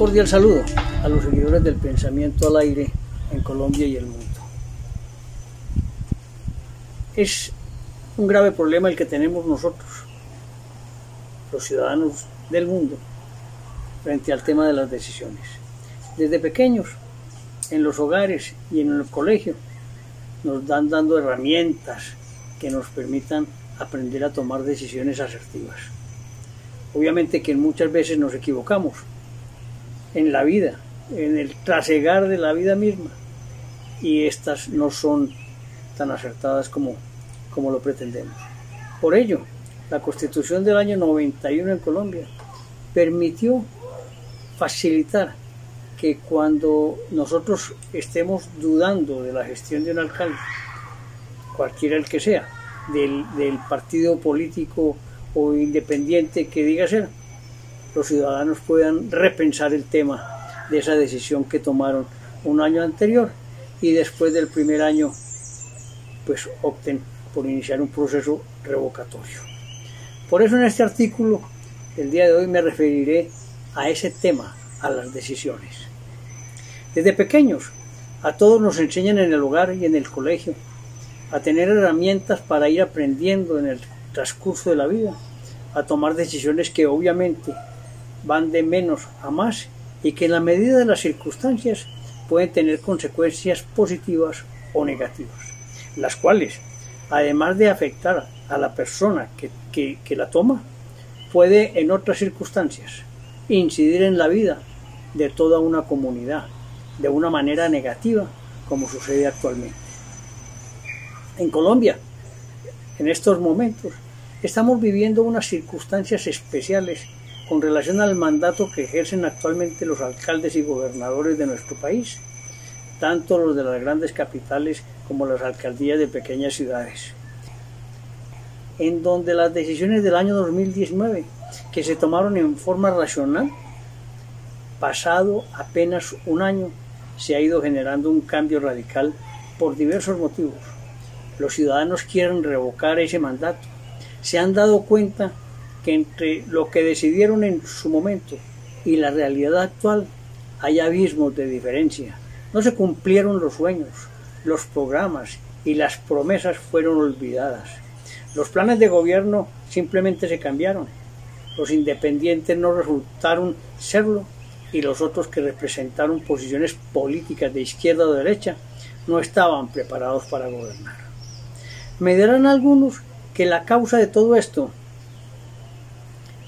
cordial saludo a los seguidores del pensamiento al aire en Colombia y el mundo. Es un grave problema el que tenemos nosotros, los ciudadanos del mundo, frente al tema de las decisiones. Desde pequeños, en los hogares y en el colegio, nos dan dando herramientas que nos permitan aprender a tomar decisiones asertivas. Obviamente que muchas veces nos equivocamos en la vida, en el trasegar de la vida misma, y estas no son tan acertadas como, como lo pretendemos. Por ello, la constitución del año 91 en Colombia permitió facilitar que cuando nosotros estemos dudando de la gestión de un alcalde, cualquiera el que sea, del, del partido político o independiente que diga ser, los ciudadanos puedan repensar el tema de esa decisión que tomaron un año anterior y después del primer año pues opten por iniciar un proceso revocatorio. Por eso en este artículo el día de hoy me referiré a ese tema, a las decisiones. Desde pequeños a todos nos enseñan en el hogar y en el colegio a tener herramientas para ir aprendiendo en el transcurso de la vida, a tomar decisiones que obviamente van de menos a más y que en la medida de las circunstancias pueden tener consecuencias positivas o negativas, las cuales, además de afectar a la persona que, la toma, puede en otras circunstancias incidir en la vida de toda una comunidad de una manera negativa como sucede actualmente. En Colombia, en estos momentos, estamos viviendo unas circunstancias especiales con relación al mandato que ejercen actualmente los alcaldes y gobernadores de nuestro país, tanto los de las grandes capitales como las alcaldías de pequeñas ciudades, en donde las decisiones del año 2019, que se tomaron en forma racional, pasado apenas un año, se ha ido generando un cambio radical por diversos motivos. Los ciudadanos quieren revocar ese mandato. Se han dado cuenta que entre lo que decidieron en su momento y la realidad actual hay abismos de diferencia. No se cumplieron los sueños, los programas y las promesas fueron olvidadas. Los planes de gobierno simplemente se cambiaron. Los independientes no resultaron serlo y los otros que representaron posiciones políticas de izquierda o derecha no estaban preparados para gobernar. Me dirán algunos que la causa de todo esto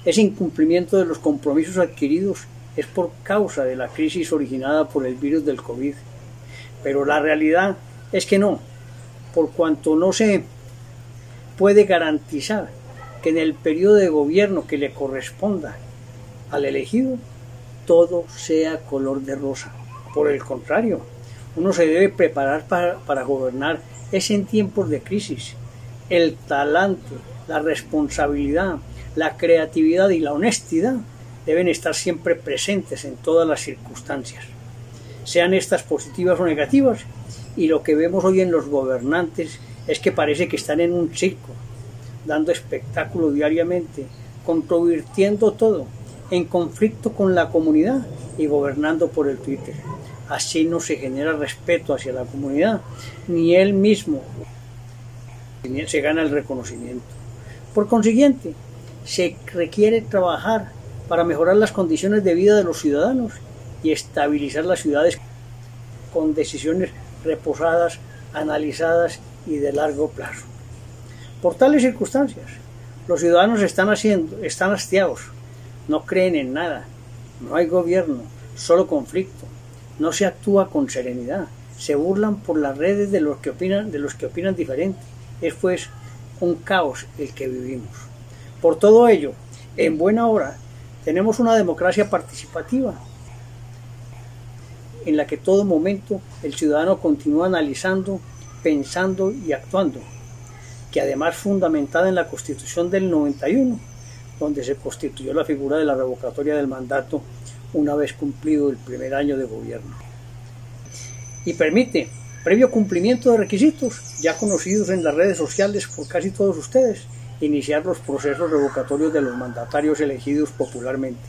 ese incumplimiento de los compromisos adquiridos es por causa de la crisis originada por el virus del COVID. Pero la realidad es que no, por cuanto no se puede garantizar que en el periodo de gobierno que le corresponda al elegido todo sea color de rosa. Por el contrario, uno se debe preparar para, para gobernar es en tiempos de crisis. El talante, la responsabilidad, la creatividad y la honestidad deben estar siempre presentes en todas las circunstancias, sean estas positivas o negativas, y lo que vemos hoy en los gobernantes es que parece que están en un circo, dando espectáculo diariamente, controvirtiendo todo, en conflicto con la comunidad y gobernando por el Twitter. Así no se genera respeto hacia la comunidad, ni él mismo se gana el reconocimiento. Por consiguiente, se requiere trabajar para mejorar las condiciones de vida de los ciudadanos y estabilizar las ciudades con decisiones reposadas, analizadas y de largo plazo. Por tales circunstancias, los ciudadanos están haciendo, están hastiados, no creen en nada, no hay gobierno, solo conflicto, no se actúa con serenidad, se burlan por las redes de los que opinan, de los que opinan diferente. Es pues un caos el que vivimos. Por todo ello, en buena hora, tenemos una democracia participativa en la que todo momento el ciudadano continúa analizando, pensando y actuando, que además fundamentada en la Constitución del 91, donde se constituyó la figura de la revocatoria del mandato una vez cumplido el primer año de gobierno. Y permite, previo cumplimiento de requisitos ya conocidos en las redes sociales por casi todos ustedes, iniciar los procesos revocatorios de los mandatarios elegidos popularmente.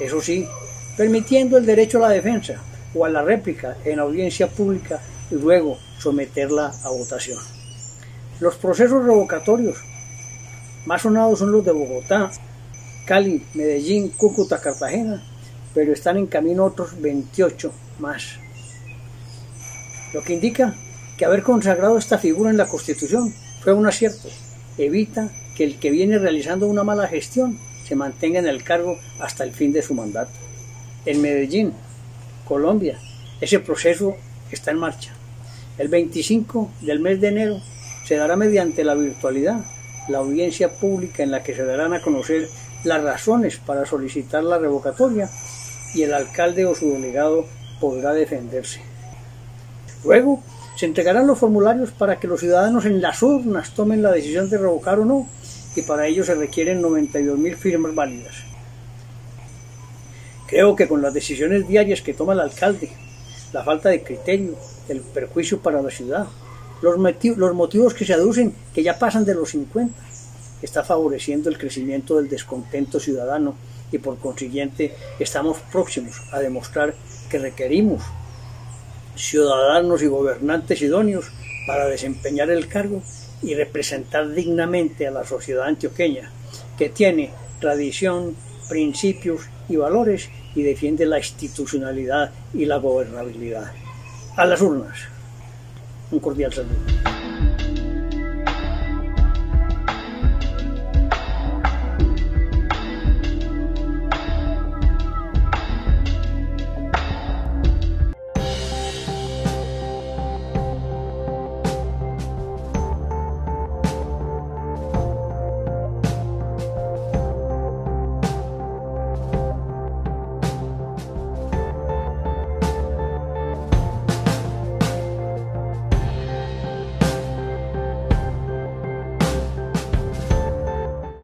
Eso sí, permitiendo el derecho a la defensa o a la réplica en audiencia pública y luego someterla a votación. Los procesos revocatorios más sonados son los de Bogotá, Cali, Medellín, Cúcuta, Cartagena, pero están en camino otros 28 más. Lo que indica que haber consagrado esta figura en la Constitución fue un acierto. Evita que el que viene realizando una mala gestión se mantenga en el cargo hasta el fin de su mandato. En Medellín, Colombia, ese proceso está en marcha. El 25 del mes de enero se dará mediante la virtualidad la audiencia pública en la que se darán a conocer las razones para solicitar la revocatoria y el alcalde o su delegado podrá defenderse. Luego se entregarán los formularios para que los ciudadanos en las urnas tomen la decisión de revocar o no y para ello se requieren 92.000 firmas válidas. Creo que con las decisiones diarias que toma el alcalde, la falta de criterio, el perjuicio para la ciudad, los, los motivos que se aducen que ya pasan de los 50, está favoreciendo el crecimiento del descontento ciudadano y por consiguiente estamos próximos a demostrar que requerimos ciudadanos y gobernantes idóneos para desempeñar el cargo y representar dignamente a la sociedad antioqueña, que tiene tradición, principios y valores y defiende la institucionalidad y la gobernabilidad. A las urnas. Un cordial saludo.